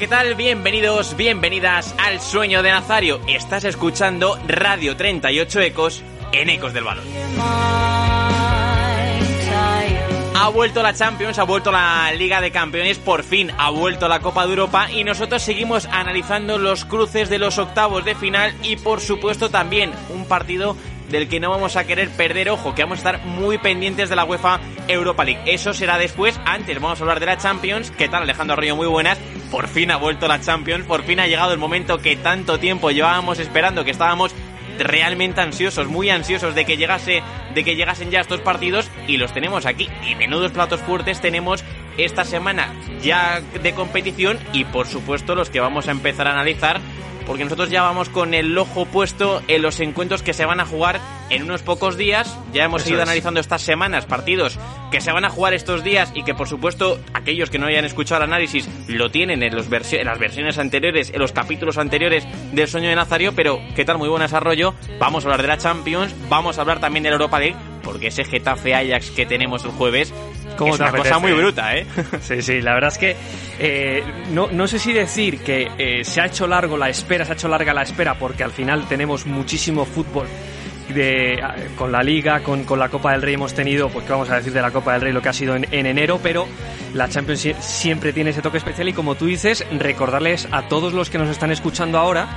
¿Qué tal? Bienvenidos, bienvenidas al Sueño de Nazario. Estás escuchando Radio 38 Ecos en Ecos del Balón. Ha vuelto la Champions, ha vuelto la Liga de Campeones, por fin ha vuelto la Copa de Europa y nosotros seguimos analizando los cruces de los octavos de final y por supuesto también un partido del que no vamos a querer perder ojo, que vamos a estar muy pendientes de la UEFA Europa League. Eso será después, antes vamos a hablar de la Champions. ¿Qué tal Alejandro Arroyo? Muy buenas. Por fin ha vuelto la Champions, por fin ha llegado el momento que tanto tiempo llevábamos esperando, que estábamos realmente ansiosos, muy ansiosos de que llegase, de que llegasen ya estos partidos y los tenemos aquí. Y menudos platos fuertes tenemos esta semana ya de competición y por supuesto los que vamos a empezar a analizar porque nosotros ya vamos con el ojo puesto en los encuentros que se van a jugar en unos pocos días. Ya hemos ido analizando estas semanas partidos que se van a jugar estos días y que por supuesto aquellos que no hayan escuchado el análisis lo tienen en, los en las versiones anteriores, en los capítulos anteriores del Sueño de Nazario, pero ¿qué tal? Muy buen desarrollo. Vamos a hablar de la Champions, vamos a hablar también de la Europa League, porque ese Getafe Ajax que tenemos el jueves es una cosa muy bruta, ¿eh? Sí, sí, la verdad es que eh, no, no, sé si decir que eh, se ha hecho largo la espera, se ha hecho larga la espera porque al final tenemos muchísimo fútbol de, con la Liga, con, con, la Copa del Rey hemos tenido, pues que vamos a decir de la Copa del Rey lo que ha sido en, en, enero, pero la Champions siempre tiene ese toque especial y como tú dices, recordarles a todos los que nos están escuchando ahora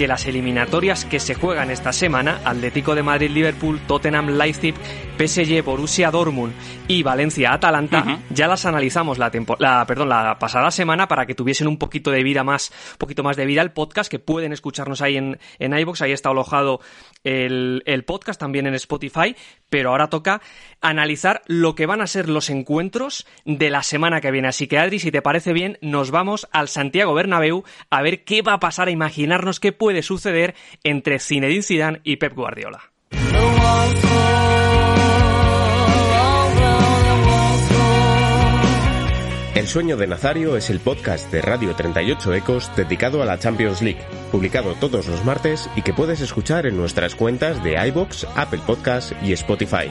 que las eliminatorias que se juegan esta semana, Atlético de Madrid, Liverpool, Tottenham, Leipzig, PSG, Borussia Dortmund y Valencia Atalanta, ya las analizamos la, la, perdón, la pasada semana para que tuviesen un poquito de vida más, un poquito más de vida el podcast, que pueden escucharnos ahí en, en iVoox, ahí está alojado el, el podcast también en Spotify, pero ahora toca analizar lo que van a ser los encuentros de la semana que viene. Así que Adri, si te parece bien, nos vamos al Santiago Bernabéu a ver qué va a pasar, a imaginarnos qué puede suceder entre Zinedine Zidane y Pep Guardiola. El sueño de Nazario es el podcast de Radio 38 Ecos dedicado a la Champions League, publicado todos los martes y que puedes escuchar en nuestras cuentas de iBox, Apple Podcasts y Spotify.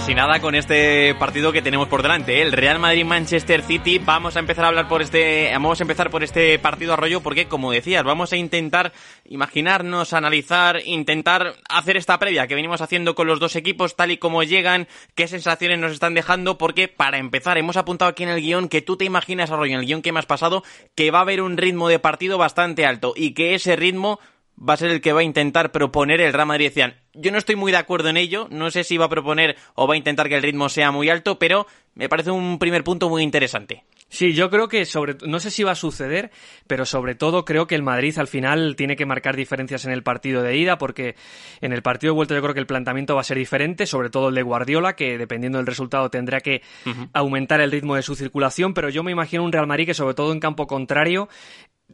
Casi nada con este partido que tenemos por delante, ¿eh? el Real Madrid-Manchester City. Vamos a empezar a hablar por este, vamos a empezar por este partido arroyo porque, como decías, vamos a intentar imaginarnos, analizar, intentar hacer esta previa que venimos haciendo con los dos equipos, tal y como llegan, qué sensaciones nos están dejando, porque para empezar hemos apuntado aquí en el guion que tú te imaginas, arroyo, en el guion que me has pasado, que va a haber un ritmo de partido bastante alto y que ese ritmo va a ser el que va a intentar proponer el Real Madrid. Decían, yo no estoy muy de acuerdo en ello, no sé si va a proponer o va a intentar que el ritmo sea muy alto, pero me parece un primer punto muy interesante. Sí, yo creo que sobre no sé si va a suceder, pero sobre todo creo que el Madrid al final tiene que marcar diferencias en el partido de ida porque en el partido de vuelta yo creo que el planteamiento va a ser diferente, sobre todo el de Guardiola que dependiendo del resultado tendrá que aumentar el ritmo de su circulación, pero yo me imagino un Real Madrid que sobre todo en campo contrario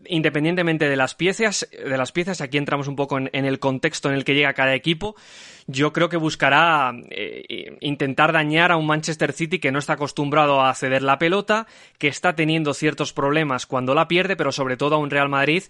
independientemente de las piezas, de las piezas, aquí entramos un poco en, el contexto en el que llega cada equipo. Yo creo que buscará eh, intentar dañar a un Manchester City que no está acostumbrado a ceder la pelota, que está teniendo ciertos problemas cuando la pierde, pero sobre todo a un Real Madrid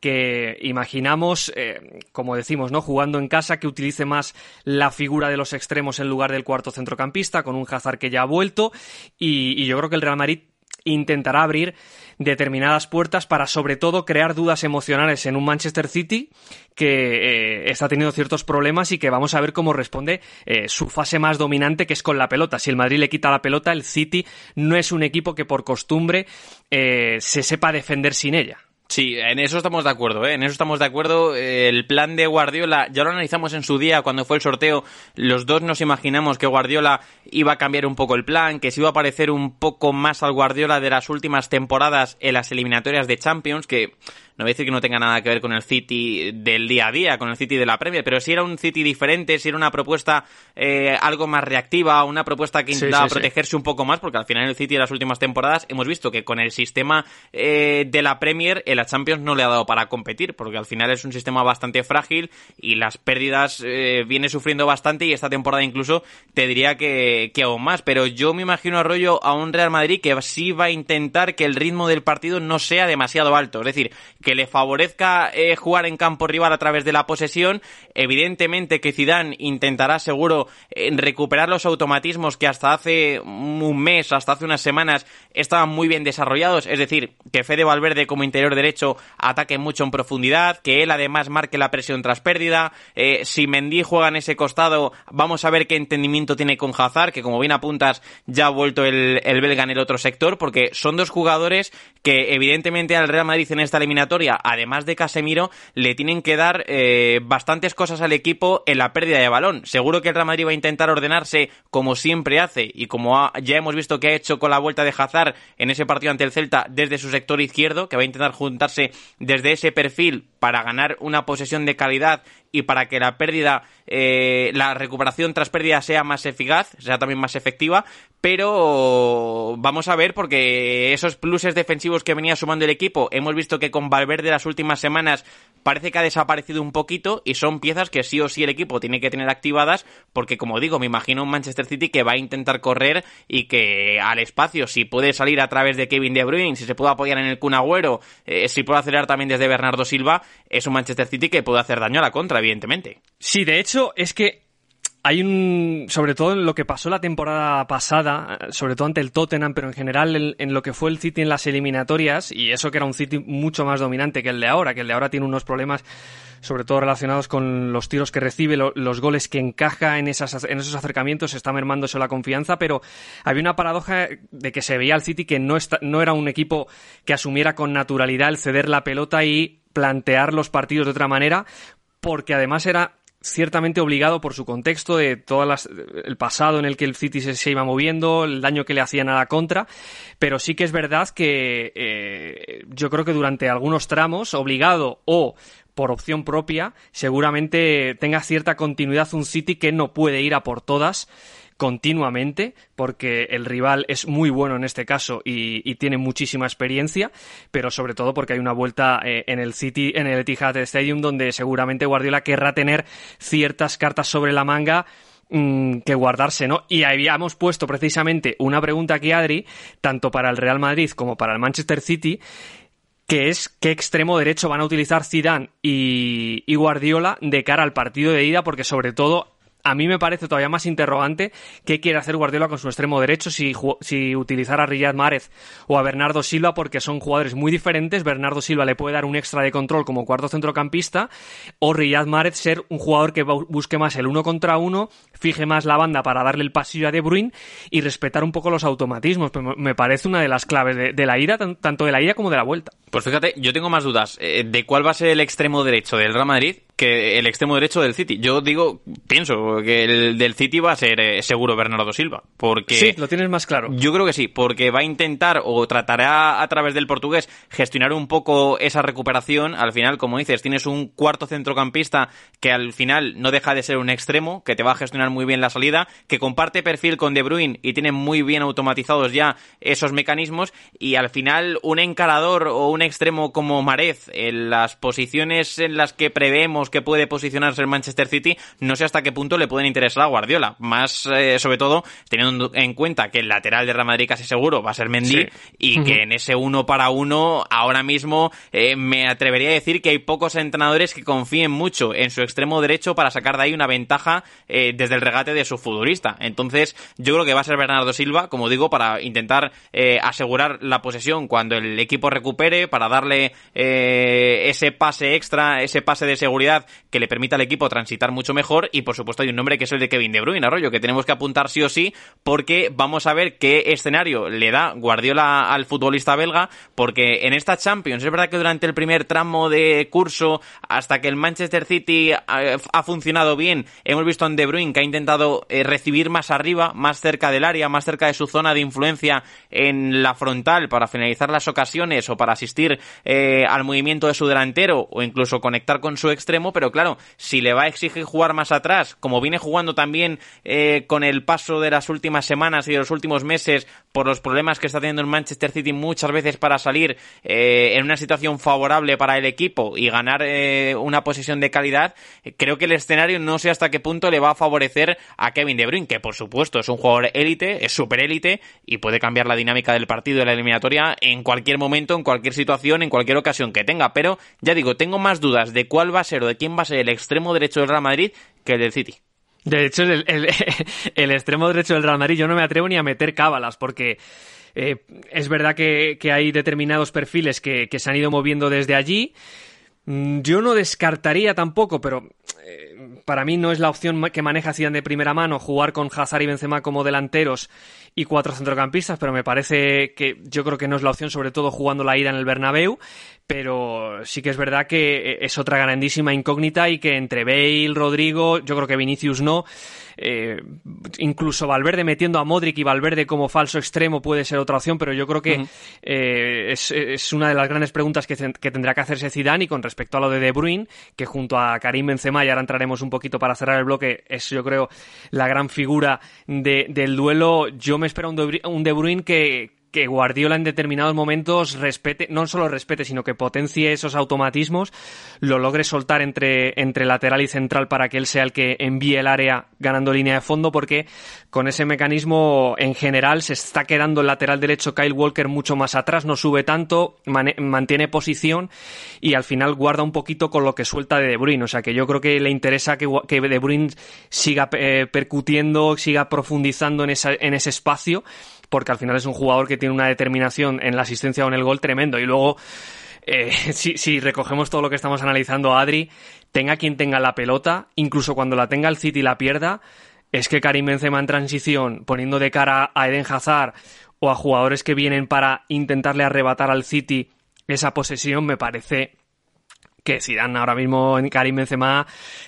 que imaginamos, eh, como decimos, no jugando en casa, que utilice más la figura de los extremos en lugar del cuarto centrocampista, con un Hazard que ya ha vuelto, y yo creo que el Real Madrid intentará abrir determinadas puertas para sobre todo crear dudas emocionales en un Manchester City que eh, está teniendo ciertos problemas y que vamos a ver cómo responde eh, su fase más dominante que es con la pelota. Si el Madrid le quita la pelota, el City no es un equipo que por costumbre eh, se sepa defender sin ella. Sí, en eso estamos de acuerdo, ¿eh? en eso estamos de acuerdo. El plan de Guardiola, ya lo analizamos en su día cuando fue el sorteo, los dos nos imaginamos que Guardiola iba a cambiar un poco el plan, que se iba a parecer un poco más al Guardiola de las últimas temporadas en las eliminatorias de Champions, que no voy a decir que no tenga nada que ver con el City del día a día, con el City de la Premier, pero si era un City diferente, si era una propuesta eh, algo más reactiva, una propuesta que intentaba protegerse un poco más, porque al final el City de las últimas temporadas hemos visto que con el sistema eh, de la Premier, en la Champions no le ha dado para competir, porque al final es un sistema bastante frágil y las pérdidas eh, viene sufriendo bastante y esta temporada incluso te diría que, que aún más, pero yo me imagino a rollo a un Real Madrid que sí va a intentar que el ritmo del partido no sea demasiado alto, es decir, que le favorezca eh, jugar en campo rival a través de la posesión. Evidentemente que Zidane intentará seguro eh, recuperar los automatismos que hasta hace un mes, hasta hace unas semanas estaban muy bien desarrollados, es decir, que Fede Valverde como interior derecho ataque mucho en profundidad, que él además marque la presión tras pérdida, eh, si Mendy juega en ese costado, vamos a ver qué entendimiento tiene con Hazard, que como bien apuntas ya ha vuelto el, el belga en el otro sector, porque son dos jugadores que evidentemente al Real Madrid en esta eliminatoria además de Casemiro, le tienen que dar eh, bastantes cosas al equipo en la pérdida de balón. Seguro que el Real Madrid va a intentar ordenarse como siempre hace y como ya hemos visto que ha hecho con la vuelta de Hazard en ese partido ante el Celta desde su sector izquierdo, que va a intentar juntarse desde ese perfil para ganar una posesión de calidad y para que la pérdida, eh, la recuperación tras pérdida sea más eficaz, sea también más efectiva, pero vamos a ver porque esos pluses defensivos que venía sumando el equipo, hemos visto que con Valverde las últimas semanas parece que ha desaparecido un poquito y son piezas que sí o sí el equipo tiene que tener activadas porque como digo, me imagino un Manchester City que va a intentar correr y que al espacio, si puede salir a través de Kevin De Bruyne, si se puede apoyar en el Kun Agüero, eh, si puede acelerar también desde Bernardo Silva, es un Manchester City que puede hacer daño a la contra, evidentemente. Sí, de hecho, es que hay un, sobre todo en lo que pasó la temporada pasada, sobre todo ante el Tottenham, pero en general en, lo que fue el City en las eliminatorias, y eso que era un City mucho más dominante que el de ahora, que el de ahora tiene unos problemas sobre todo relacionados con los tiros que recibe, los goles que encaja en, esas, en esos acercamientos, está mermándose la confianza, pero había una paradoja de que se veía al City que no, no era un equipo que asumiera con naturalidad el ceder la pelota y plantear los partidos de otra manera, porque además era ciertamente obligado por su contexto de todo el pasado en el que el City se, iba moviendo, el daño que le hacían a la contra, pero sí que es verdad que eh, yo creo que durante algunos tramos, obligado o por opción propia, seguramente tenga cierta continuidad un City que no puede ir a por todas continuamente, porque el rival es muy bueno en este caso y, tiene muchísima experiencia, pero sobre todo porque hay una vuelta eh, en el City, en el Etihad Stadium, donde seguramente Guardiola querrá tener ciertas cartas sobre la manga mm, que guardarse, ¿no? Y habíamos puesto precisamente una pregunta aquí, Adri, tanto para el Real Madrid como para el Manchester City, que es qué extremo derecho van a utilizar Zidane y, y, Guardiola de cara al partido de ida, porque sobre todo a mí me parece todavía más interrogante qué quiere hacer Guardiola con su extremo derecho, si, si utilizar a Riyad Mahrez o a Bernardo Silva, porque son jugadores muy diferentes. Bernardo Silva le puede dar un extra de control como cuarto centrocampista, o Riyad Mahrez ser un jugador que busque más el uno contra uno, fije más la banda para darle el pasillo a De Bruyne y respetar un poco los automatismos. Me parece una de las claves de, la ida, tanto de la ida como de la vuelta. Pues fíjate, yo tengo más dudas eh, de cuál va a ser el extremo derecho del Real Madrid que el extremo derecho del City. Yo digo, pienso que el del City va a ser eh, seguro Bernardo Silva. Porque sí, lo tienes más claro. Yo creo que sí, porque va a intentar o tratará a través del portugués gestionar un poco esa recuperación. Al final, como dices, tienes un cuarto centrocampista que al final no deja de ser un extremo, que te va a gestionar muy bien la salida, que comparte perfil con De Bruyne y tiene muy bien automatizados ya esos mecanismos. Y al final, un encarador o un extremo como Marez en las posiciones en las que preveemos que puede posicionarse el Manchester City, no sé hasta qué punto le pueden interesar a Guardiola. Más, eh, sobre todo, teniendo en cuenta que el lateral de Real Madrid casi seguro va a ser Mendy y que en ese uno para uno, ahora mismo, eh, me atrevería a decir que hay pocos entrenadores que confíen mucho en su extremo derecho para sacar de ahí una ventaja eh, desde el regate de su futbolista. Entonces, yo creo que va a ser Bernardo Silva, como digo, para intentar asegurar la posesión cuando el equipo recupere, para darle ese pase extra, ese pase de seguridad que le permita al equipo transitar mucho mejor y por supuesto hay un nombre que es el de Kevin De Bruyne, Arroyo, que tenemos que apuntar sí o sí porque vamos a ver qué escenario le da Guardiola al futbolista belga porque en esta Champions es verdad que durante el primer tramo de curso hasta que el Manchester City ha, funcionado bien, hemos visto a De Bruyne que ha intentado eh, recibir más arriba, más cerca del área, más cerca de su zona de influencia en la frontal para finalizar las ocasiones o para asistir eh, al movimiento de su delantero o incluso conectar con su extremo, pero claro, si le va a exigir jugar más atrás, como viene jugando también eh, con el paso de las últimas semanas y de los últimos meses por los problemas que está teniendo el Manchester City muchas veces para salir en una situación favorable para el equipo y ganar una posición de calidad, creo que el escenario no sé hasta qué punto le va a favorecer a Kevin De Bruyne, que por supuesto es un jugador élite, es super élite y puede cambiar la dinámica del partido de la eliminatoria en cualquier momento, en cualquier situación, en cualquier ocasión que tenga. Pero ya digo, tengo más dudas de cuál va a ser o de quién va a ser el extremo derecho del Real Madrid que el del City. De hecho, el, el, extremo derecho del Real Madrid yo no me atrevo ni a meter cábalas porque eh, es verdad que, hay determinados perfiles que, se han ido moviendo desde allí. Mm, yo no descartaría tampoco, pero eh, para mí no es la opción que maneja Zidane de primera mano jugar con Hazard y Benzema como delanteros y cuatro centrocampistas, pero me parece que yo creo que no es la opción, sobre todo jugando la ida en el Bernabéu, pero sí que es verdad que es otra grandísima incógnita y que entre Bale, Rodrigo, yo creo que Vinicius no, eh, incluso Valverde metiendo a Modric y Valverde como falso extremo puede ser otra opción, pero yo creo que eh, es, una de las grandes preguntas que, tendrá que hacerse Zidane y con respecto a lo de De Bruyne, que junto a Karim Benzema, y ahora entraremos un poquito para cerrar el bloque, es yo creo la gran figura del duelo, yo me espero un De Bruyne que que Guardiola en determinados momentos respete, no solo respete, sino que potencie esos automatismos, lo logre soltar entre, entre lateral y central para que él sea el que envíe el área ganando línea de fondo, porque con ese mecanismo en general se está quedando el lateral derecho Kyle Walker mucho más atrás, no sube tanto, mantiene posición y al final guarda un poquito con lo que suelta de De Bruyne. O sea que yo creo que le interesa que, que De Bruyne siga eh, percutiendo, siga profundizando en, esa, en ese espacio porque al final es un jugador que tiene una determinación en la asistencia o en el gol tremendo. Y luego, eh, si, recogemos todo lo que estamos analizando, Adri, tenga quien tenga la pelota, incluso cuando la tenga el City y la pierda, es que Karim Benzema en transición, poniendo de cara a Eden Hazard o a jugadores que vienen para intentarle arrebatar al City esa posesión, me parece que Zidane ahora mismo en Karim Benzema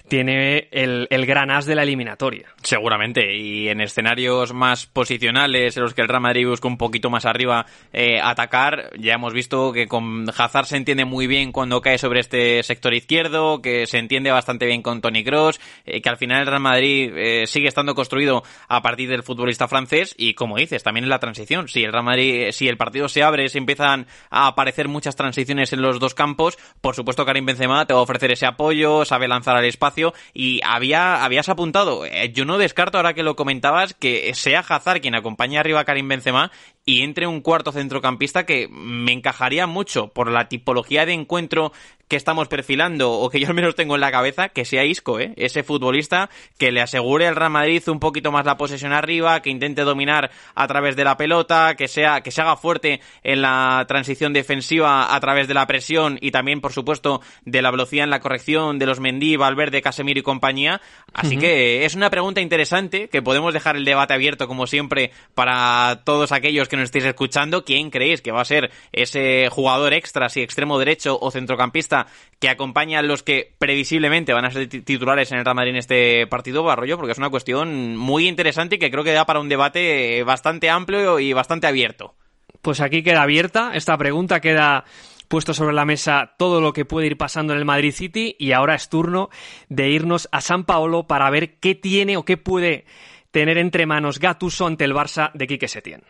tiene el, gran as de la eliminatoria. Seguramente, y en escenarios más posicionales, en los que el Real Madrid busca un poquito más arriba eh, atacar, ya hemos visto que con Hazard se entiende muy bien cuando cae sobre este sector izquierdo, que se entiende bastante bien con Tony Cross, eh, que al final el Real Madrid eh, sigue estando construido a partir del futbolista francés, y como dices, también en la transición, si el Real Madrid, si el partido se abre, se empiezan a aparecer muchas transiciones en los dos campos, por supuesto Karim Benzema te va a ofrecer ese apoyo, sabe lanzar al espacio y había, habías apuntado, eh, yo no descarto ahora que lo comentabas que sea Hazard quien acompañe arriba a Karim Benzema y entre un cuarto centrocampista que me encajaría mucho por la tipología de encuentro que estamos perfilando o que yo al menos tengo en la cabeza, que sea Isco, ¿eh? ese futbolista que le asegure al Real Madrid un poquito más la posesión arriba, que intente dominar a través de la pelota, que sea que se haga fuerte en la transición defensiva a través de la presión y también, por supuesto, de la velocidad en la corrección de los Mendy, Valverde, Casemiro y compañía. Así que es una pregunta interesante que podemos dejar el debate abierto como siempre para todos aquellos que que nos estéis escuchando, ¿quién creéis que va a ser ese jugador extra, si extremo derecho o centrocampista, que acompaña a los que previsiblemente van a ser titulares en el Real Madrid en este partido, Barroyo? Porque es una cuestión muy interesante y que creo que da para un debate bastante amplio y bastante abierto. Pues aquí queda abierta, esta pregunta queda puesto sobre la mesa todo lo que puede ir pasando en el Madrid City y ahora es turno de irnos a San Paolo para ver qué tiene o qué puede tener entre manos Gattuso ante el Barça de Quique Setién.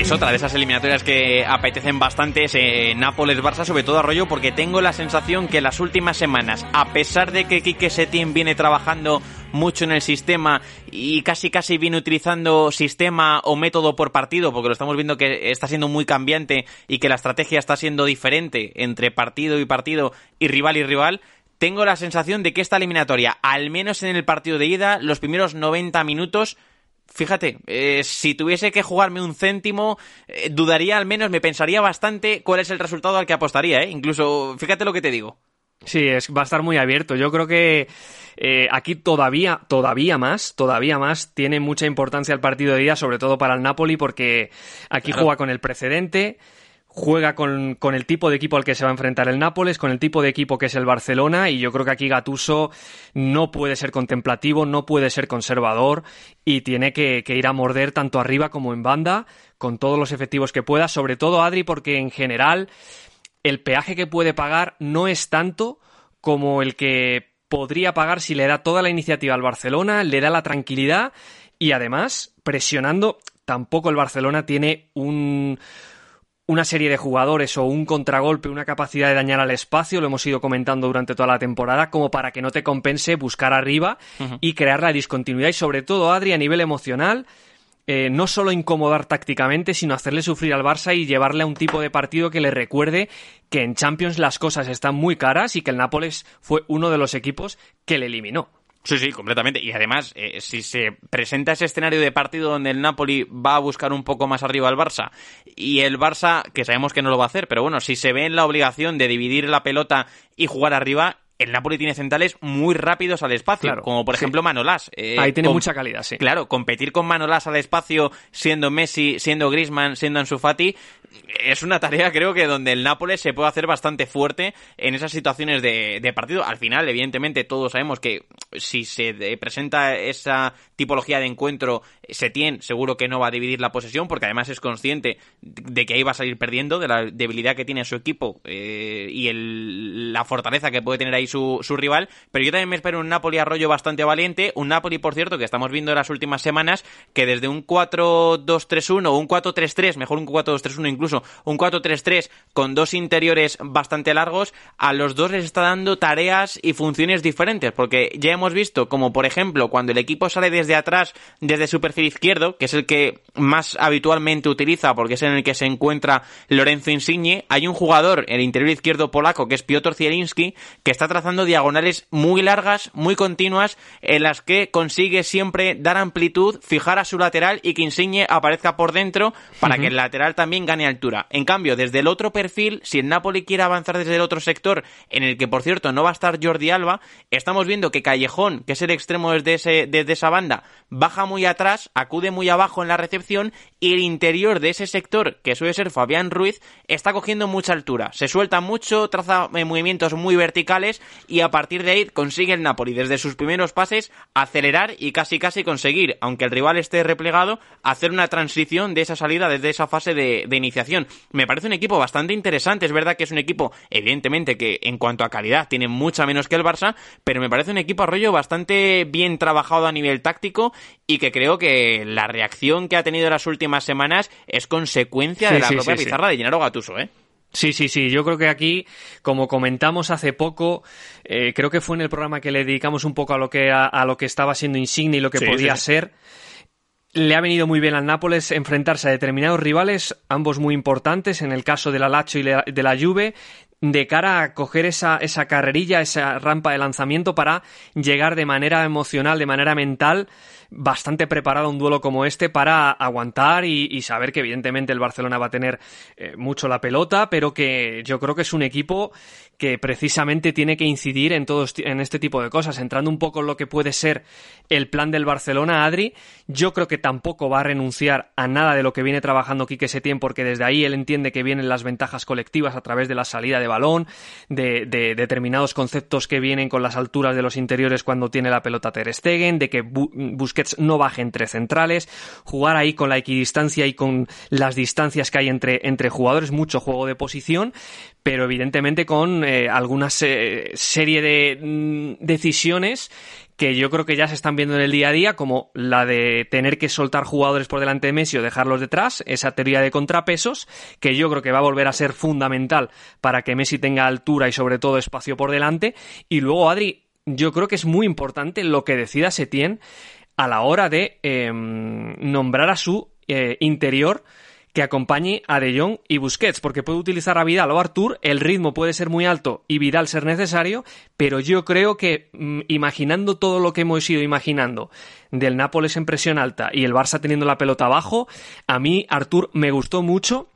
Es otra de esas eliminatorias que apetecen bastante, es eh, Nápoles-Barça, sobre todo Arroyo, porque tengo la sensación que las últimas semanas, a pesar de que Quique Setién viene trabajando mucho en el sistema y casi casi viene utilizando sistema o método por partido, porque lo estamos viendo que está siendo muy cambiante y que la estrategia está siendo diferente entre partido y partido y rival y rival, tengo la sensación de que esta eliminatoria, al menos en el partido de ida, los primeros 90 minutos, fíjate, eh, si tuviese que jugarme un céntimo, eh, dudaría al menos, me pensaría bastante cuál es el resultado al que apostaría, ¿eh? Incluso, fíjate lo que te digo. Sí, es, va a estar muy abierto. Yo creo que eh, aquí todavía, todavía más, todavía más tiene mucha importancia el partido de día, sobre todo para el Napoli, porque aquí juega con el precedente, juega con, con, el tipo de equipo al que se va a enfrentar el Nápoles, con el tipo de equipo que es el Barcelona, y yo creo que aquí Gatuso no puede ser contemplativo, no puede ser conservador, y tiene que, que ir a morder tanto arriba como en banda, con todos los efectivos que pueda, sobre todo Adri, porque en general el peaje que puede pagar no es tanto como el que podría pagar si le da toda la iniciativa al Barcelona, le da la tranquilidad y además presionando, tampoco el Barcelona tiene un, una serie de jugadores o un contragolpe, una capacidad de dañar al espacio, lo hemos ido comentando durante toda la temporada, como para que no te compense buscar arriba y crear la discontinuidad y sobre todo, Adri, a nivel emocional, eh, no solo incomodar tácticamente, sino hacerle sufrir al Barça y llevarle a un tipo de partido que le recuerde que en Champions las cosas están muy caras y que el Nápoles fue uno de los equipos que le eliminó. Sí, sí, completamente. Y además, eh, si se presenta ese escenario de partido donde el Napoli va a buscar un poco más arriba al Barça y el Barça, que sabemos que no lo va a hacer, pero bueno, si se ve en la obligación de dividir la pelota y jugar arriba, el Napoli tiene centrales muy rápidos al espacio, como por ejemplo Manolás. Eh, Ahí tiene mucha calidad, sí. Claro, competir con Manolás al espacio, siendo Messi, siendo Griezmann, siendo Ansu Fati, es una tarea creo que donde el Nápoles se puede hacer bastante fuerte en esas situaciones de, de, partido. Al final, evidentemente, todos sabemos que si se presenta esa tipología de encuentro, Setién seguro que no va a dividir la posesión porque además es consciente de que ahí va a salir perdiendo, de la debilidad que tiene su equipo eh, y el, la fortaleza que puede tener ahí su, rival. Pero yo también me espero un Napoli arroyo bastante valiente. Un Napoli, por cierto, que estamos viendo en las últimas semanas que desde un 4-2-3-1 o un 4-3-3, mejor un 4-2-3-1 incluso un 4-3-3 con dos interiores bastante largos, a los dos les está dando tareas y funciones diferentes, porque ya hemos visto como por ejemplo cuando el equipo sale desde atrás, desde su perfil izquierdo, que es el que más habitualmente utiliza porque es en el que se encuentra Lorenzo Insigne, hay un jugador, el interior izquierdo polaco, que es Piotr Zielinski, que está trazando diagonales muy largas, muy continuas, en las que consigue siempre dar amplitud, fijar a su lateral y que Insigne aparezca por dentro para uh -huh. que el lateral también gane altura. En cambio, desde el otro perfil, si el Napoli quiere avanzar desde el otro sector, en el que por cierto no va a estar Jordi Alba, estamos viendo que Callejón, que es el extremo desde, ese, desde esa banda, baja muy atrás, acude muy abajo en la recepción y el interior de ese sector, que suele ser Fabián Ruiz, está cogiendo mucha altura. Se suelta mucho, traza movimientos muy verticales y a partir de ahí consigue el Napoli desde sus primeros pases acelerar y casi casi conseguir, aunque el rival esté replegado, hacer una transición de esa salida desde esa fase de, de iniciación me parece un equipo bastante interesante. Es verdad que es un equipo, evidentemente, que en cuanto a calidad tiene mucha menos que el Barça, pero me parece un equipo arroyo bastante bien trabajado a nivel táctico y que creo que la reacción que ha tenido en las últimas semanas es consecuencia sí, de la sí, propia sí, pizarra de Gennaro Gattuso, ¿eh? Sí, sí, sí. Yo creo que aquí, como comentamos hace poco, eh, creo que fue en el programa que le dedicamos un poco a lo que a, a lo que estaba siendo Insigne y lo que podía ser. Le ha venido muy bien al Nápoles enfrentarse a determinados rivales, ambos muy importantes, en el caso del Alacho y de la Juve, de cara a coger esa, esa carrerilla, esa rampa de lanzamiento para llegar de manera emocional, de manera mental, bastante preparado a un duelo como este para aguantar y, saber que evidentemente el Barcelona va a tener eh, mucho la pelota, pero que yo creo que es un equipo que precisamente tiene que incidir en, todos, en este tipo de cosas. Entrando un poco en lo que puede ser el plan del Barcelona, Adri, yo creo que tampoco va a renunciar a nada de lo que viene trabajando Quique Setién, porque desde ahí él entiende que vienen las ventajas colectivas a través de la salida de balón, de, de determinados conceptos que vienen con las alturas de los interiores cuando tiene la pelota Ter Stegen, de que Bu Busquets no baje entre centrales, jugar ahí con la equidistancia y con las distancias que hay entre, entre jugadores, mucho juego de posición, pero evidentemente con eh, alguna serie de mm, decisiones que yo creo que ya se están viendo en el día a día, como la de tener que soltar jugadores por delante de Messi o dejarlos detrás, esa teoría de contrapesos, que yo creo que va a volver a ser fundamental para que Messi tenga altura y sobre todo espacio por delante. Y luego, Adri, yo creo que es muy importante lo que decida Setién a la hora de em, nombrar a su eh, interior que acompañe a De Jong y Busquets, porque puede utilizar a Vidal o Artur, el ritmo puede ser muy alto y Vidal ser necesario, pero yo creo que mm, imaginando todo lo que hemos ido imaginando del Nápoles en presión alta y el Barça teniendo la pelota abajo, a mí Artur me gustó mucho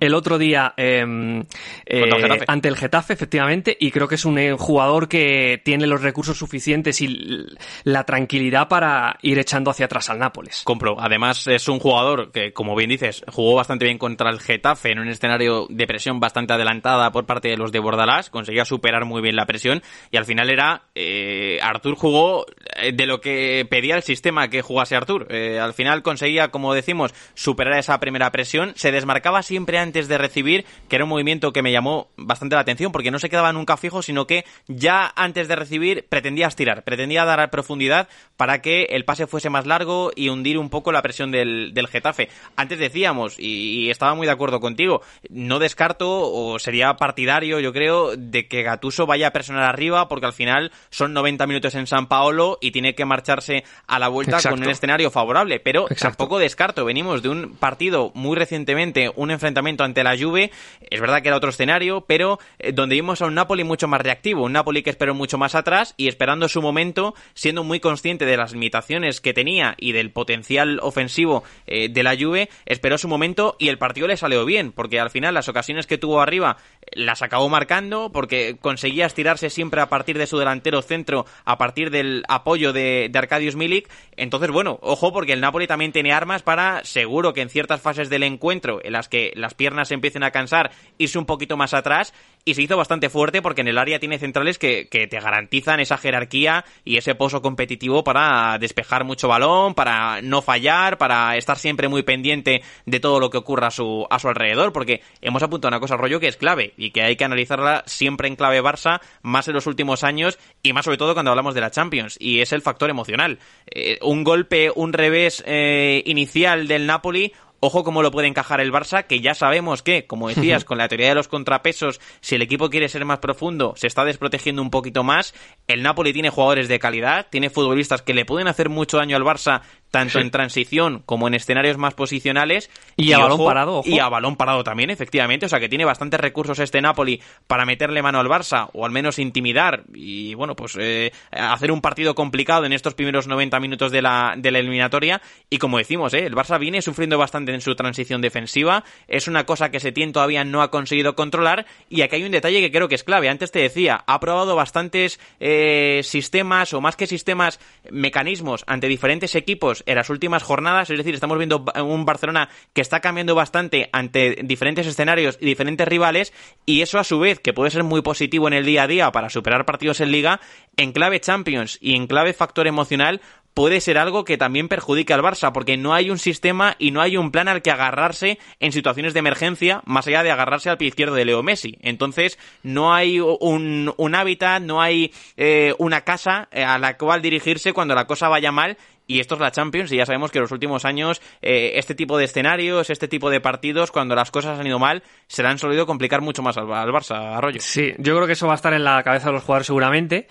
el otro día em, eh, ante el Getafe, efectivamente, y creo que es un eh, jugador que tiene los recursos suficientes y la tranquilidad para ir echando hacia atrás al Nápoles. Compro. Además, es un jugador que, como bien dices, jugó bastante bien contra el Getafe en un escenario de presión bastante adelantada por parte de los de Bordalás, conseguía superar muy bien la presión y al final era eh, Artur jugó de lo que pedía el sistema que jugase Artur. al final conseguía, como decimos, superar esa primera presión, se desmarcaba siempre antes de recibir, que era un movimiento que me llamó bastante la atención, porque no se quedaba nunca fijo, sino que ya antes de recibir pretendía estirar, pretendía dar profundidad para que el pase fuese más largo y hundir un poco la presión del, del Getafe. Antes decíamos, y, estaba muy de acuerdo contigo, no descarto, o sería partidario, yo creo, de que Gatuso vaya a presionar arriba, porque al final son 90 minutos en San Paolo y tiene que marcharse a la vuelta con un escenario favorable. Pero tampoco descarto, venimos de un partido muy recientemente, un enfrentamiento ante la Juve. Es verdad que era otro escenario, pero eh, donde vimos a un Napoli mucho más reactivo, un Napoli que esperó mucho más atrás y esperando su momento, siendo muy consciente de las limitaciones que tenía y del potencial ofensivo eh, de la Juve, esperó su momento y el partido le salió bien, porque al final las ocasiones que tuvo arriba eh, las acabó marcando, porque conseguía estirarse siempre a partir de su delantero centro, a partir del apoyo de, de Arcadius Milik. Entonces, bueno, ojo, porque el Napoli también tiene armas para, seguro que en ciertas fases del encuentro, en las que las piernas se empiecen a cansar, irse un poquito más atrás y se hizo bastante fuerte porque en el área tiene centrales que, te garantizan esa jerarquía y ese pozo competitivo para despejar mucho balón, para no fallar, para estar siempre muy pendiente de todo lo que ocurra a su, a su alrededor, porque hemos apuntado una cosa, rollo, que es clave y que hay que analizarla siempre en clave Barça, más en los últimos años y más sobre todo cuando hablamos de la Champions, y es el factor emocional. Eh, un golpe, un revés eh, inicial del Napoli Ojo cómo lo puede encajar el Barça, que ya sabemos que, como decías, con la teoría de los contrapesos, si el equipo quiere ser más profundo, se está desprotegiendo un poquito más. El Napoli tiene jugadores de calidad, tiene futbolistas que le pueden hacer mucho daño al Barça tanto en transición como en escenarios más posicionales. Y, a balón parado. Y a balón parado también, efectivamente. O sea que tiene bastantes recursos este Napoli para meterle mano al Barça, o al menos intimidar y, bueno, pues eh, hacer un partido complicado en estos primeros 90 minutos de la, de la eliminatoria. Y como decimos, eh, el Barça viene sufriendo bastante en su transición defensiva. Es una cosa que Setién todavía no ha conseguido controlar. Y aquí hay un detalle que creo que es clave. Antes te decía, ha probado bastantes eh, sistemas, o más que sistemas, mecanismos ante diferentes equipos en las últimas jornadas, es decir, estamos viendo un Barcelona que está cambiando bastante ante diferentes escenarios y diferentes rivales, y eso a su vez, que puede ser muy positivo en el día a día para superar partidos en liga, en clave Champions y en clave factor emocional, puede ser algo que también perjudique al Barça, porque no hay un sistema y no hay un plan al que agarrarse en situaciones de emergencia, más allá de agarrarse al pie izquierdo de Leo Messi. Entonces, no hay un, un hábitat, no hay eh, una casa eh, a la cual dirigirse cuando la cosa vaya mal y esto es la Champions y ya sabemos que en los últimos años eh, este tipo de escenarios, este tipo de partidos, cuando las cosas han ido mal, se le han solido complicar mucho más al, Barça, Arroyo. Sí, yo creo que eso va a estar en la cabeza de los jugadores seguramente,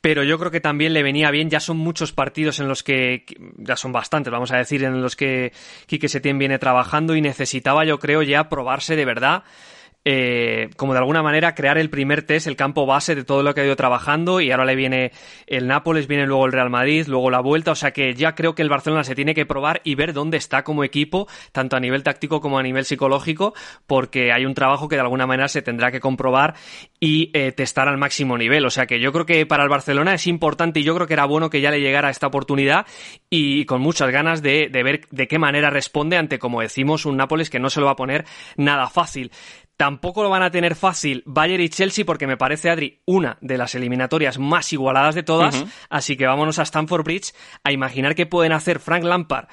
pero yo creo que también le venía bien, ya son muchos partidos en los que, ya son bastantes, vamos a decir, en los que Quique Setién viene trabajando y necesitaba yo creo ya probarse de verdad eh, como de alguna manera crear el primer test, el campo base de todo lo que ha ido trabajando y ahora le viene el Nápoles, viene luego el Real Madrid, luego la vuelta, o sea que ya creo que el Barcelona se tiene que probar y ver dónde está como equipo, tanto a nivel táctico como a nivel psicológico, porque hay un trabajo que de alguna manera se tendrá que comprobar y eh, testar al máximo nivel, o sea que yo creo que para el Barcelona es importante y yo creo que era bueno que ya le llegara esta oportunidad y con muchas ganas de, de ver de qué manera responde ante, como decimos, un Nápoles que no se lo va a poner nada fácil. Tampoco lo van a tener fácil Bayern y Chelsea porque me parece, Adri, una de las eliminatorias más igualadas de todas. Así que vámonos a Stamford Bridge a imaginar qué pueden hacer Frank Lampard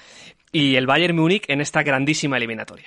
y el Bayern Múnich en esta grandísima eliminatoria.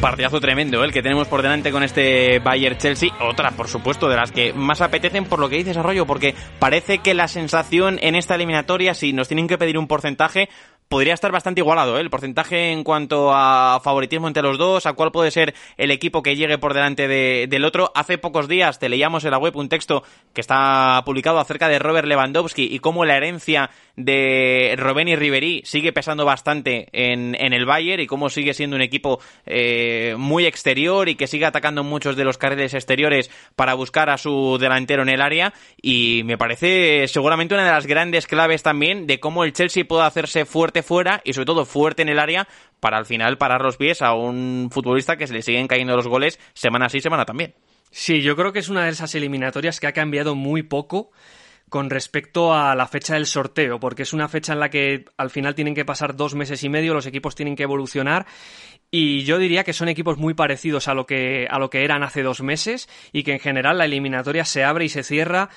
Partidazo tremendo ¿eh? el que tenemos por delante con este Bayern Chelsea. Otra, por supuesto, de las que más apetecen por lo que dices, Arroyo, porque parece que la sensación en esta eliminatoria, si nos tienen que pedir un porcentaje, podría estar bastante igualado, ¿eh? el porcentaje en cuanto a favoritismo entre los dos, a cuál puede ser el equipo que llegue por delante del otro. Hace pocos días te leíamos en la web un texto que está publicado acerca de Robert Lewandowski y cómo la herencia de y Ribery sigue pesando bastante en, en, el Bayern y cómo sigue siendo un equipo eh, muy exterior y que sigue atacando muchos de los carriles exteriores para buscar a su delantero en el área y me parece seguramente una de las grandes claves también de cómo el Chelsea puede hacerse fuerte fuera y sobre todo fuerte en el área para al final parar los pies a un futbolista que se le siguen cayendo los goles semana sí, semana también. Sí, yo creo que es una de esas eliminatorias que ha cambiado muy poco con respecto a la fecha del sorteo, porque es una fecha en la que al final tienen que pasar dos meses y medio, los equipos tienen que evolucionar y yo diría que son equipos muy parecidos a lo que, a lo que eran hace dos meses y que en general la eliminatoria se abre y se cierra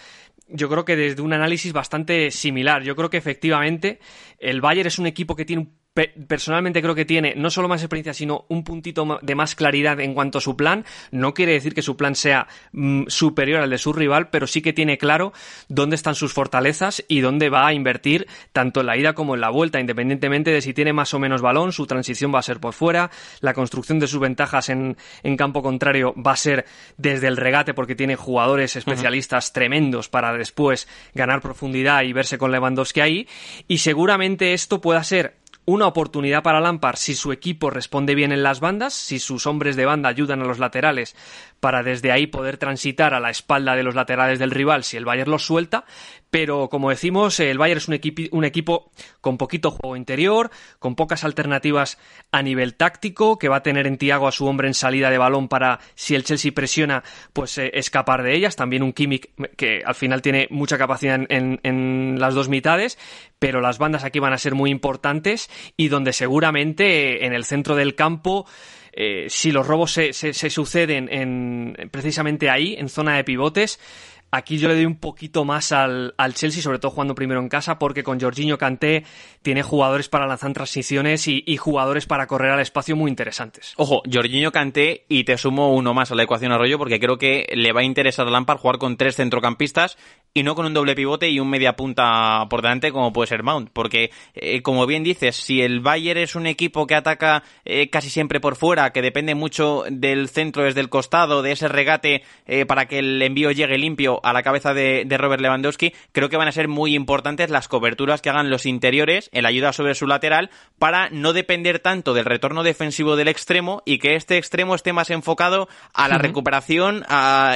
yo creo que desde un análisis bastante similar. Yo creo que efectivamente el Bayern es un equipo que tiene un personalmente creo que tiene no solo más experiencia, sino un puntito de más claridad en cuanto a su plan. No quiere decir que su plan sea mm, superior al de su rival, pero sí que tiene claro dónde están sus fortalezas y dónde va a invertir tanto en la ida como en la vuelta, independientemente de si tiene más o menos balón, su transición va a ser por fuera, la construcción de sus ventajas en, campo contrario va a ser desde el regate porque tiene jugadores especialistas tremendos para después ganar profundidad y verse con Lewandowski ahí y seguramente esto pueda ser una oportunidad para Lampard si su equipo responde bien en las bandas, si sus hombres de banda ayudan a los laterales para desde ahí poder transitar a la espalda de los laterales del rival si el Bayern los suelta, pero como decimos, el Bayern es un, un equipo con poquito juego interior, con pocas alternativas a nivel táctico, que va a tener en Tiago a su hombre en salida de balón para, si el Chelsea presiona, pues eh, escapar de ellas, también un Kimmich que al final tiene mucha capacidad en, en las dos mitades, pero las bandas aquí van a ser muy importantes y donde seguramente en el centro del campo eh, si los robos se, se, suceden en, precisamente ahí, en zona de pivotes, Aquí yo le doy un poquito más al, Chelsea, sobre todo jugando primero en casa, porque con Jorginho Kanté tiene jugadores para lanzar transiciones y, jugadores para correr al espacio muy interesantes. Ojo, Jorginho Kanté, y te sumo uno más a la ecuación Arroyo, porque creo que le va a interesar a Lampard jugar con tres centrocampistas y no con un doble pivote y un media punta por delante como puede ser Mount, porque eh, como bien dices, si el Bayern es un equipo que ataca eh, casi siempre por fuera, que depende mucho del centro desde el costado, de ese regate eh, para que el envío llegue limpio a la cabeza de, Robert Lewandowski, creo que van a ser muy importantes las coberturas que hagan los interiores en la ayuda sobre su lateral para no depender tanto del retorno defensivo del extremo y que este extremo esté más enfocado a la recuperación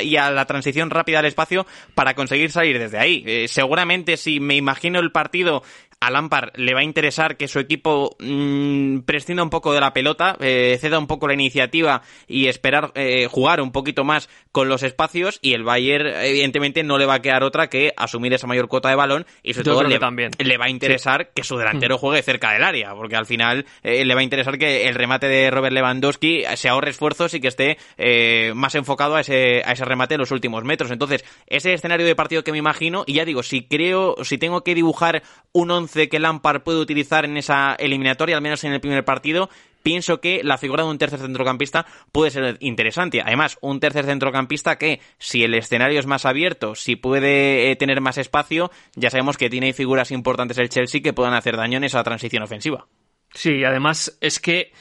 y a la transición rápida al espacio para conseguir salir desde ahí. Eh, seguramente si me imagino el partido a Lampard le va a interesar que su equipo mmm, prescinda un poco de la pelota, eh, ceda un poco la iniciativa y esperar eh, jugar un poquito más con los espacios y el Bayern evidentemente no le va a quedar otra que asumir esa mayor cuota de balón y sobre todo le, también. le va a interesar que su delantero mm. juegue cerca del área porque al final eh, le va a interesar que el remate de Robert Lewandowski se ahorre esfuerzos y que esté eh, más enfocado a ese, a ese remate en los últimos metros. Entonces, ese escenario de partido que me imagino y ya digo, si creo, si tengo que dibujar un que Lampard puede utilizar en esa eliminatoria, al menos en el primer partido, pienso que la figura de un tercer centrocampista puede ser interesante. Además, un tercer centrocampista que, si el escenario es más abierto, si puede eh, tener más espacio, ya sabemos que tiene figuras importantes el Chelsea que puedan hacer daño en esa transición ofensiva. Sí, además es que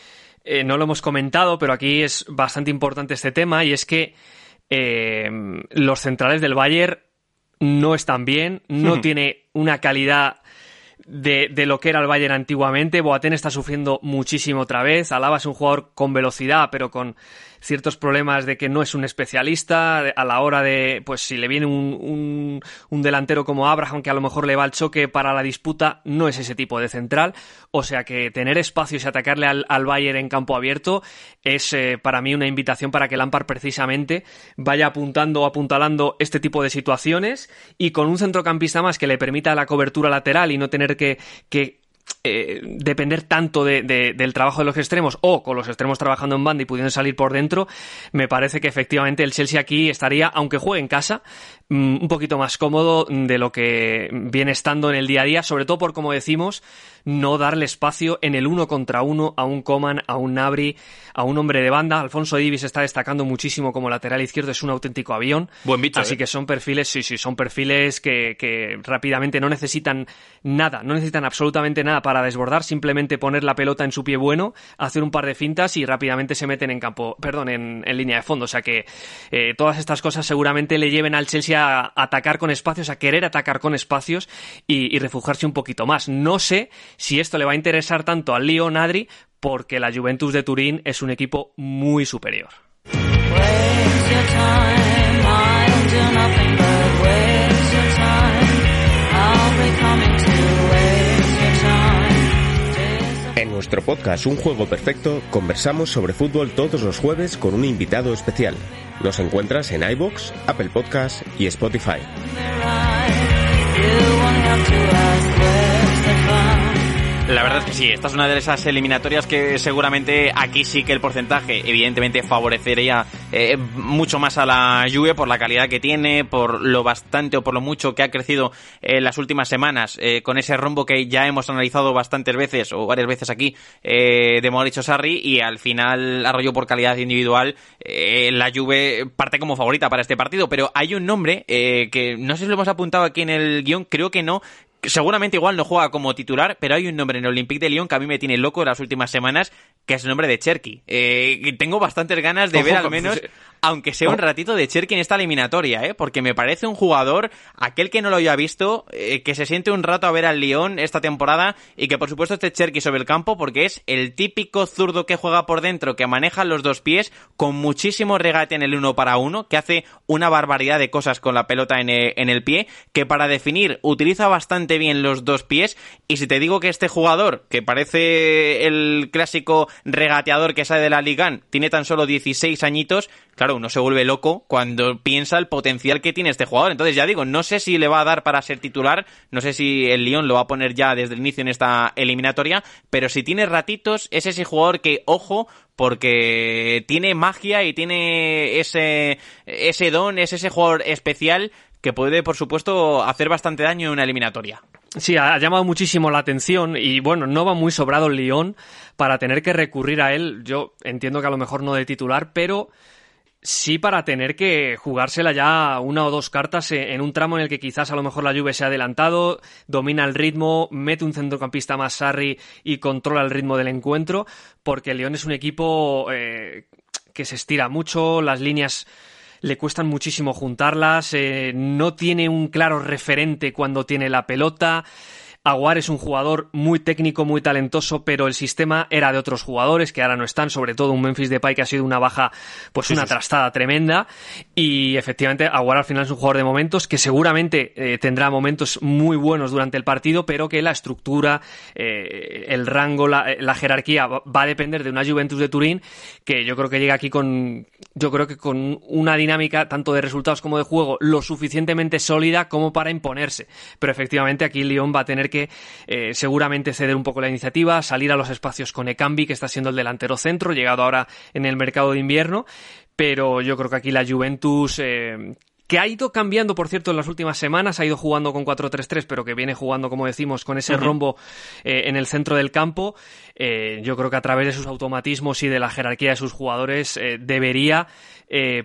eh, no lo hemos comentado, pero aquí es bastante importante este tema y es que eh, los centrales del Bayern no están bien, no tiene una calidad de, de, lo que era el Bayern antiguamente. Boateng está sufriendo muchísimo otra vez. Alaba es un jugador con velocidad, pero con ciertos problemas de que no es un especialista a la hora de, pues si le viene un, un, delantero como Abraham que a lo mejor le va al choque para la disputa, no es ese tipo de central. O sea que tener espacios y atacarle al, al Bayern en campo abierto es eh, para mí una invitación para que Lampard precisamente vaya apuntando o apuntalando este tipo de situaciones y con un centrocampista más que le permita la cobertura lateral y no tener que, que eh, depender tanto de, del trabajo de los extremos o con los extremos trabajando en banda y pudiendo salir por dentro, me parece que efectivamente el Chelsea aquí estaría, aunque juegue en casa, mm, un poquito más cómodo de lo que viene estando en el día a día, sobre todo por, como decimos, no darle espacio en el uno contra uno a un Coman, a un Nabri, a un hombre de banda. Alfonso Davis está destacando muchísimo como lateral izquierdo, es un auténtico avión. Buen bicho. Así ¿eh? que son perfiles, sí, sí, son perfiles que, que rápidamente no necesitan nada, no necesitan absolutamente nada para desbordar, simplemente poner la pelota en su pie bueno, hacer un par de fintas y rápidamente se meten en campo, perdón, en, en línea de fondo. O sea que eh, todas estas cosas seguramente le lleven al Chelsea a atacar con espacios, a querer atacar con espacios y, y refugiarse un poquito más. No sé si esto le va a interesar tanto al Lyon Adri, porque la Juventus de Turín es un equipo muy superior. En nuestro podcast Un Juego Perfecto conversamos sobre fútbol todos los jueves con un invitado especial. Nos encuentras en iBox, Apple Podcast y Spotify. La verdad es que sí, esta es una de esas eliminatorias que seguramente aquí sí que el porcentaje evidentemente favorecería eh, mucho más a la Juve por la calidad que tiene, por lo bastante o por lo mucho que ha crecido en las últimas semanas, eh, con ese rombo que ya hemos analizado bastantes veces o varias veces aquí eh, de Mauricio Sarri y al final arroyo por calidad individual eh, la Juve parte como favorita para este partido, pero hay un nombre eh, que no sé si lo hemos apuntado aquí en el guion, creo que no, seguramente igual no juega como titular, pero hay un nombre en el Olympique de Lyon que a mí me tiene loco en las últimas semanas, que es el nombre de Cherky. Eh, tengo bastantes ganas de Ojo, ver al menos, aunque sea un ratito de Cherky en esta eliminatoria, ¿eh? porque me parece un jugador, aquel que no lo haya visto, eh, que se siente un rato a ver al Lyon esta temporada y que por supuesto esté Cherky sobre el campo porque es el típico zurdo que juega por dentro, que maneja los dos pies con muchísimo regate en el uno para uno, que hace una barbaridad de cosas con la pelota en en el pie, que para definir utiliza bastante bien los dos pies y si te digo que este jugador, que parece el clásico regateador que sale de la Ligan, tiene tan solo 16 añitos, claro, uno se vuelve loco cuando piensa el potencial que tiene este jugador. Entonces ya digo, no sé si le va a dar para ser titular, no sé si el Lyon lo va a poner ya desde el inicio en esta eliminatoria, pero si tiene ratitos, es ese jugador que, ojo, porque tiene magia y tiene ese, ese don, es ese jugador especial que puede, por supuesto, hacer bastante daño en una eliminatoria. Sí, ha llamado muchísimo la atención y bueno, no va muy sobrado el Lyon para tener que recurrir a él. Yo entiendo que a lo mejor no de titular, pero sí para tener que jugársela ya una o dos cartas en un tramo en el que quizás a lo mejor la Juve se ha adelantado, domina el ritmo, mete un centrocampista más Sarri y controla el ritmo del encuentro, porque el Lyon es un equipo eh, que se estira mucho, las líneas le cuestan muchísimo juntarlas, eh, no tiene un claro referente cuando tiene la pelota. Aguar es un jugador muy técnico, muy talentoso, pero el sistema era de otros jugadores que ahora no están, sobre todo un Memphis Depay que ha sido una baja, pues una trastada tremenda. Y efectivamente, Aguar al final es un jugador de momentos que seguramente eh, tendrá momentos muy buenos durante el partido, pero que la estructura, eh, el rango, la, la jerarquía va a depender de una Juventus de Turín que yo creo que llega aquí con, yo creo que con una dinámica tanto de resultados como de juego lo suficientemente sólida como para imponerse. Pero efectivamente aquí Lyon va a tener que eh, seguramente ceder un poco la iniciativa, salir a los espacios con Ekambi, que está siendo el delantero centro, llegado ahora en el mercado de invierno. Pero yo creo que aquí la Juventus, eh, que ha ido cambiando, por cierto, en las últimas semanas, ha ido jugando con 4-3-3, pero que viene jugando, como decimos, con ese rombo eh, en el centro del campo. Eh, yo creo que a través de sus automatismos y de la jerarquía de sus jugadores eh, debería,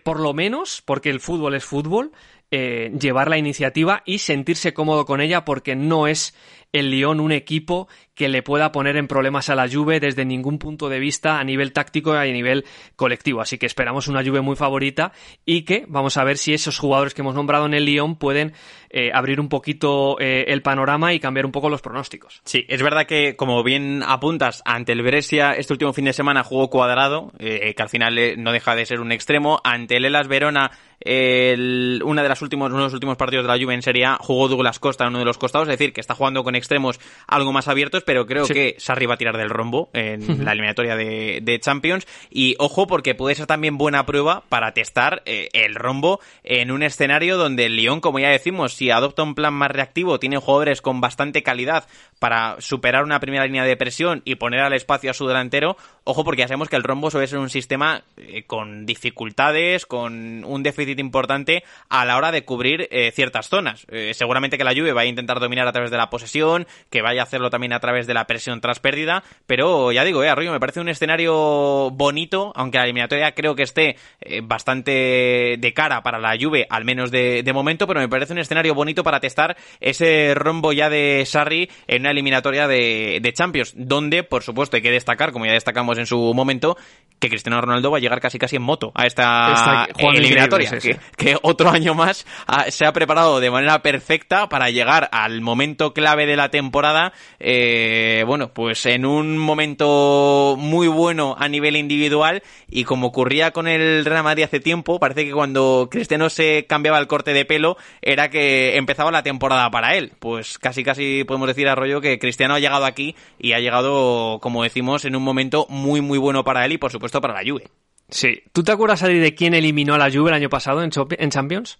por lo menos, porque el fútbol es fútbol, llevar la iniciativa y sentirse cómodo con ella porque no es el Lyon un equipo que le pueda poner en problemas a la Juve desde ningún punto de vista a nivel táctico y a nivel colectivo. Así que esperamos una Juve muy favorita y que vamos a ver si esos jugadores que hemos nombrado en el Lyon pueden eh, abrir un poquito eh, el panorama y cambiar un poco los pronósticos. Sí, es verdad que, como bien apuntas, ante el Brescia este último fin de semana jugó cuadrado, eh, que al final no deja de ser un extremo. Ante el Elas Verona, el- una de las últimos, uno de los últimos partidos de la Juve en Serie jugó Douglas Costa en uno de los costados, es decir, que está jugando con extremos algo más abiertos, partidos, pero creo que Sarri va a tirar del rombo en la eliminatoria de, Champions. Y ojo, porque puede ser también buena prueba para testar eh, el rombo en un escenario donde el Lyon, como ya decimos, si adopta un plan más reactivo, tiene jugadores con bastante calidad para superar una primera línea de presión y poner al espacio a su delantero. Ojo, porque ya sabemos que el rombo suele ser un sistema eh, con dificultades, con un déficit importante a la hora de cubrir eh, ciertas zonas. seguramente que la Juve va a intentar dominar a través de la posesión, que vaya a hacerlo también a través de la presión tras pérdida, pero ya digo, eh, Arroyo, me parece un escenario bonito, aunque la eliminatoria creo que esté eh, bastante de cara para la Juve, al menos de, momento, pero me parece un escenario bonito para testar ese rombo ya de Sarri en una eliminatoria de, de Champions, donde, por supuesto, hay que destacar, como ya destacamos en su momento, que Cristiano Ronaldo va a llegar casi casi en moto a esta eliminatoria, que, otro año más se ha preparado de manera perfecta para llegar al momento clave de la temporada, eh, bueno, pues en un momento muy bueno a nivel individual y como ocurría con el Real Madrid hace tiempo, parece que cuando Cristiano se cambiaba el corte de pelo era que empezaba la temporada para él. Pues casi casi podemos decir a rollo que Cristiano ha llegado aquí y ha llegado, como decimos, en un momento muy muy bueno para él y por supuesto para la Juve. Sí. ¿Tú te acuerdas, de quién eliminó a la Juve el año pasado en Champions?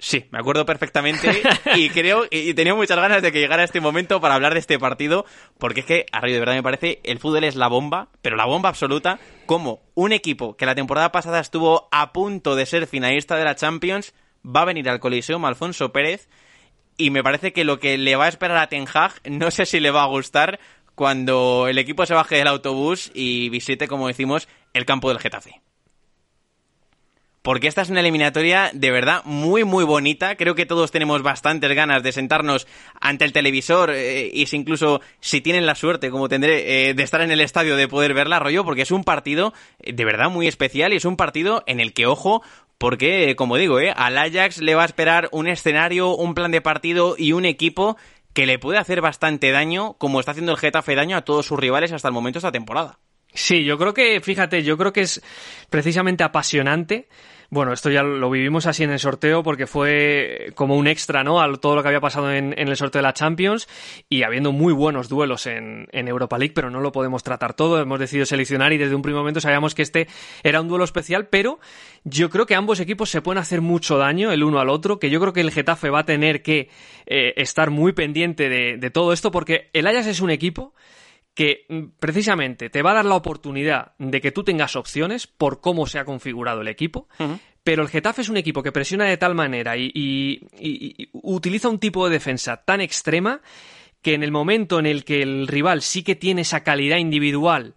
Sí, me acuerdo perfectamente y creo y tenía muchas ganas de que llegara este momento para hablar de este partido porque es que a de verdad me parece el fútbol es la bomba, pero la bomba absoluta como un equipo que la temporada pasada estuvo a punto de ser finalista de la Champions va a venir al Coliseum Alfonso Pérez y me parece que lo que le va a esperar a Ten Hag no sé si le va a gustar cuando el equipo se baje del autobús y visite, como decimos, el campo del Getafe porque esta es una eliminatoria de verdad muy muy bonita. Creo que todos tenemos bastantes ganas de sentarnos ante el televisor eh, y si incluso si tienen la suerte, como tendré, eh, de estar en el estadio de poder verla, rollo, porque es un partido eh, de verdad muy especial y es un partido en el que, ojo, porque, como digo, al Ajax le va a esperar un escenario, un plan de partido y un equipo que le puede hacer bastante daño, como está haciendo el Getafe daño a todos sus rivales hasta el momento de esta temporada. Sí, yo creo que, fíjate, yo creo que es precisamente apasionante. Bueno, esto ya lo vivimos así en el sorteo porque fue como un extra, ¿no? A todo lo que había pasado en, el sorteo de la Champions y habiendo muy buenos duelos en, Europa League, pero no lo podemos tratar todo. Hemos decidido seleccionar y desde un primer momento sabíamos que este era un duelo especial, pero yo creo que ambos equipos se pueden hacer mucho daño el uno al otro, que yo creo que el Getafe va a tener que eh, estar muy pendiente de, de todo esto porque el Ajax es un equipo que mm, precisamente te va a dar la oportunidad de que tú tengas opciones por cómo se ha configurado el equipo, pero el Getafe es un equipo que presiona de tal manera y, utiliza un tipo de defensa tan extrema que en el momento en el que el rival sí que tiene esa calidad individual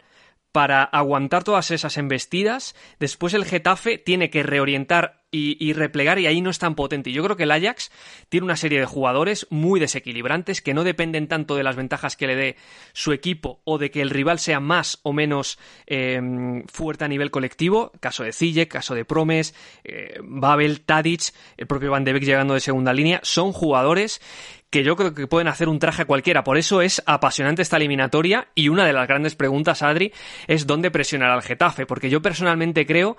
para aguantar todas esas embestidas, después el Getafe tiene que reorientar y, replegar y ahí no es tan potente. Yo creo que el Ajax tiene una serie de jugadores muy desequilibrantes que no dependen tanto de las ventajas que le dé su equipo o de que el rival sea más o menos em, fuerte a nivel colectivo. Caso de Ziyech, caso de Promes, eh, Babel, Tadic, el propio Van de Beek llegando de segunda línea. Son jugadores que yo creo que pueden hacer un traje a cualquiera. Por eso es apasionante esta eliminatoria y una de las grandes preguntas, Adri, es dónde presionar al Getafe, porque yo personalmente creo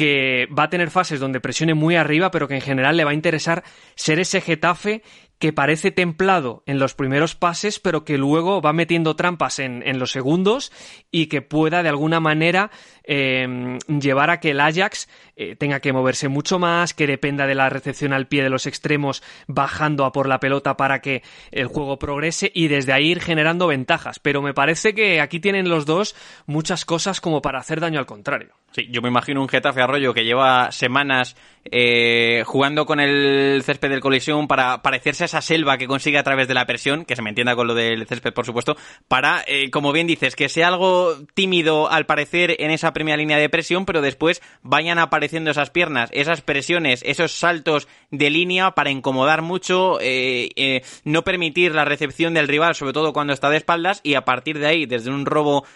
que va a tener fases donde presione muy arriba, pero que en general le va a interesar ser ese Getafe que parece templado en los primeros pases, pero que luego va metiendo trampas en, los segundos y que pueda de alguna manera em, llevar a que el Ajax eh, tenga que moverse mucho más, que dependa de la recepción al pie de los extremos, bajando a por la pelota para que el juego progrese y desde ahí ir generando ventajas. Pero me parece que aquí tienen los dos muchas cosas como para hacer daño al contrario. Sí, yo me imagino un Getafe Arroyo que lleva semanas eh, jugando con el césped del colisión para parecerse a esa selva que consigue a través de la presión, que se me entienda con lo del césped, por supuesto, para, eh, como bien dices, que sea algo tímido al parecer en esa primera línea de presión, pero después vayan apareciendo esas piernas, esas presiones, esos saltos de línea para incomodar mucho, eh, no permitir la recepción del rival, sobre todo cuando está de espaldas, y a partir de ahí, desde un robo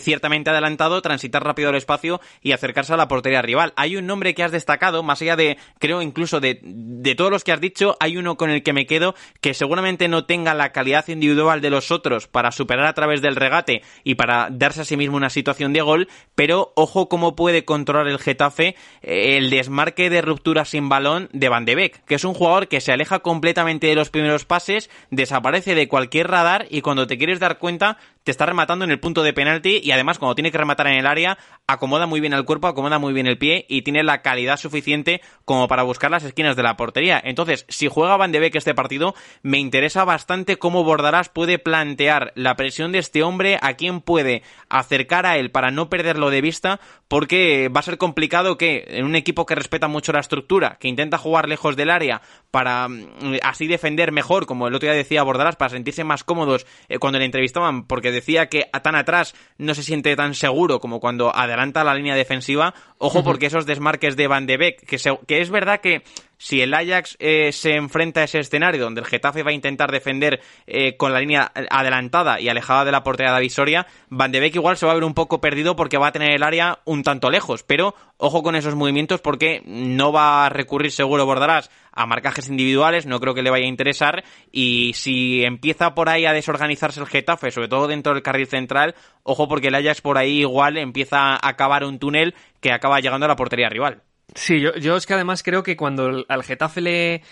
ciertamente adelantado, transitar rápido el espacio y acercarse a la portería rival. Hay un nombre que has destacado, más más de, creo incluso de, de todos los que has dicho, hay uno con el que me quedo que seguramente no tenga la calidad individual de los otros para superar a través del regate y para darse a sí mismo una situación de gol, pero ojo cómo puede controlar el Getafe eh, el desmarque de ruptura sin balón de Van de Beek, que es un jugador que se aleja completamente de los primeros pases, desaparece de cualquier radar y cuando te quieres dar cuenta te está rematando en el punto de penalti y además cuando tiene que rematar en el área acomoda muy bien el cuerpo, acomoda muy bien el pie y tiene la calidad suficiente como para buscar las esquinas de la portería. Entonces, si juega Van de Beek este partido, me interesa bastante cómo Bordarás puede plantear la presión de este hombre, a quién puede acercar a él para no perderlo de vista, porque va a ser complicado que en un equipo que respeta mucho la estructura, que intenta jugar lejos del área para mm, así defender mejor, como el otro día decía Bordarás, para sentirse más cómodos eh, cuando le entrevistaban, porque decía que tan atrás no se siente tan seguro como cuando adelanta la línea defensiva. Ojo, porque esos desmarques de Van de Beek, que, que es verdad que si el Ajax eh, se enfrenta a ese escenario donde el Getafe va a intentar defender eh, con la línea adelantada y alejada de la portería de Van de Beek igual se va a ver un poco perdido porque va a tener el área un tanto lejos. Pero ojo con esos movimientos porque no va a recurrir seguro Bordarás a marcajes individuales, no creo que le vaya a interesar. Y si empieza por ahí a desorganizarse el Getafe, sobre todo dentro del carril central, ojo porque el Ajax por ahí igual empieza a acabar un túnel que acaba llegando a la portería rival. Sí, yo, yo es que además creo que cuando al Getafe le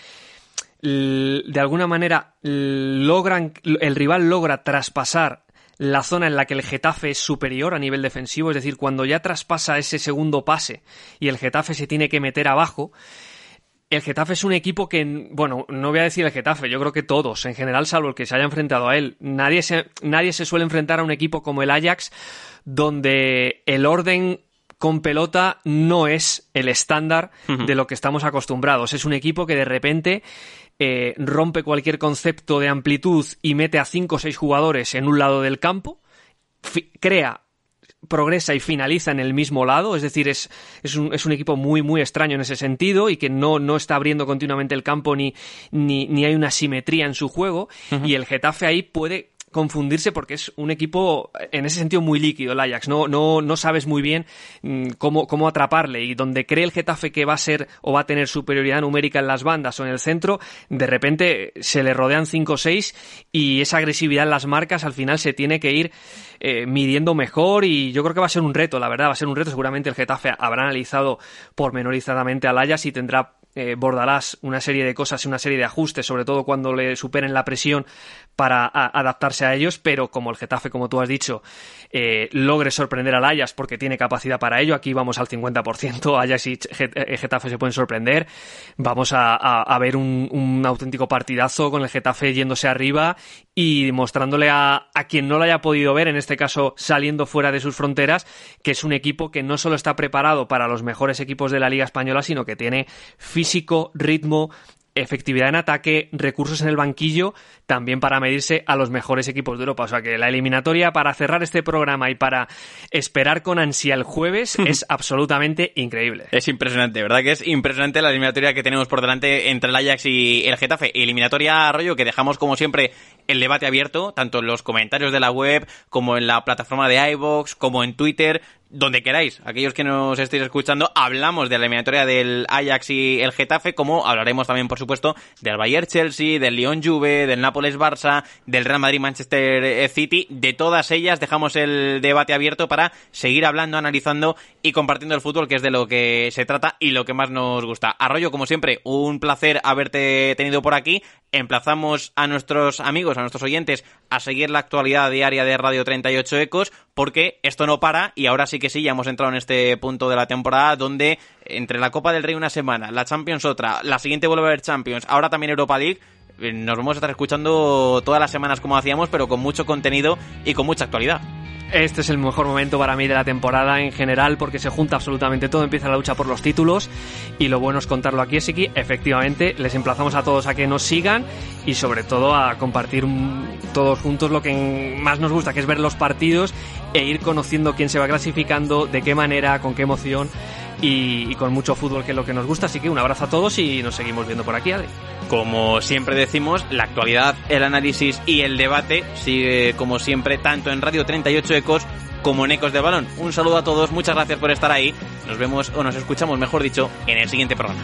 de alguna manera logran el rival logra traspasar la zona en la que el Getafe es superior a nivel defensivo, es decir, cuando ya traspasa ese segundo pase y el Getafe se tiene que meter abajo, el Getafe es un equipo que, bueno, no voy a decir el Getafe, yo creo que todos, en general, salvo el que se haya enfrentado a él, nadie se, nadie se suele enfrentar a un equipo como el Ajax, donde el orden con pelota no es el estándar de lo que estamos acostumbrados. Es un equipo que de repente eh, rompe cualquier concepto de amplitud y mete a cinco o seis jugadores en un lado del campo, crea progresa y finaliza en el mismo lado, es decir, es, es, un, es un equipo muy, muy extraño en ese sentido y que no, no está abriendo continuamente el campo ni, ni, ni hay una simetría en su juego. Y el Getafe ahí puede confundirse porque es un equipo en ese sentido muy líquido el Ajax, no, no, no sabes muy bien mm, cómo, cómo atraparle. Y donde cree el Getafe que va a ser o va a tener superioridad numérica en las bandas o en el centro, de repente se le rodean 5 o 6 y esa agresividad en las marcas al final se tiene que ir eh, midiendo mejor y yo creo que va a ser un reto, la verdad, va a ser un reto, seguramente el Getafe habrá analizado pormenorizadamente al Ajax y tendrá eh, bordarás una serie de cosas y una serie de ajustes, sobre todo cuando le superen la presión para adaptarse a ellos, pero como el Getafe, como tú has dicho, eh, logre sorprender al Ajax porque tiene capacidad para ello, aquí vamos al 50%, Ajax y eh, Getafe se pueden sorprender, vamos a, ver un, auténtico partidazo con el Getafe yéndose arriba y mostrándole a, a quien no lo haya podido ver, en este caso saliendo fuera de sus fronteras, que es un equipo que no solo está preparado para los mejores equipos de la Liga Española, sino que tiene físico, ritmo, efectividad en ataque, recursos en el banquillo, también para medirse a los mejores equipos de Europa. O sea que la eliminatoria para cerrar este programa y para esperar con ansia el jueves es absolutamente increíble. Es impresionante, ¿verdad? Que es impresionante la eliminatoria que tenemos por delante entre el Ajax y el Getafe. Eliminatoria, rollo, que dejamos como siempre el debate abierto, tanto en los comentarios de la web, como en la plataforma de iVoox, como en Twitter donde queráis, aquellos que nos estéis escuchando, hablamos de la eliminatoria del Ajax y el Getafe, como hablaremos también, por supuesto, del Bayern Chelsea, del Lyon Juve, del Nápoles Barça, del Real Madrid Manchester City, de todas ellas dejamos el debate abierto para seguir hablando, analizando y compartiendo el fútbol, que es de lo que se trata y lo que más nos gusta. Arroyo, como siempre, un placer haberte tenido por aquí. Emplazamos a nuestros amigos, a nuestros oyentes, a seguir la actualidad diaria de Radio 38 Ecos, porque esto no para y ahora sí que sí, ya hemos entrado en este punto de la temporada donde entre la Copa del Rey una semana, la Champions otra, la siguiente vuelve a haber Champions, ahora también Europa League, eh, nos vamos a estar escuchando todas las semanas como hacíamos, pero con mucho contenido y con mucha actualidad. Este es el mejor momento para mí de la temporada en general porque se junta absolutamente todo, empieza la lucha por los títulos y lo bueno es contarlo aquí, así que efectivamente les emplazamos a todos a que nos sigan y sobre todo a compartir todos juntos lo que más nos gusta, que es ver los partidos e ir conociendo quién se va clasificando, de qué manera, con qué emoción y, con mucho fútbol que es lo que nos gusta, así que un abrazo a todos y nos seguimos viendo por aquí. Como siempre decimos, la actualidad, el análisis y el debate sigue como siempre tanto en Radio 38 Ecos como en Ecos de Balón. Un saludo a todos, muchas gracias por estar ahí. Nos vemos, o nos escuchamos, mejor dicho, en el siguiente programa.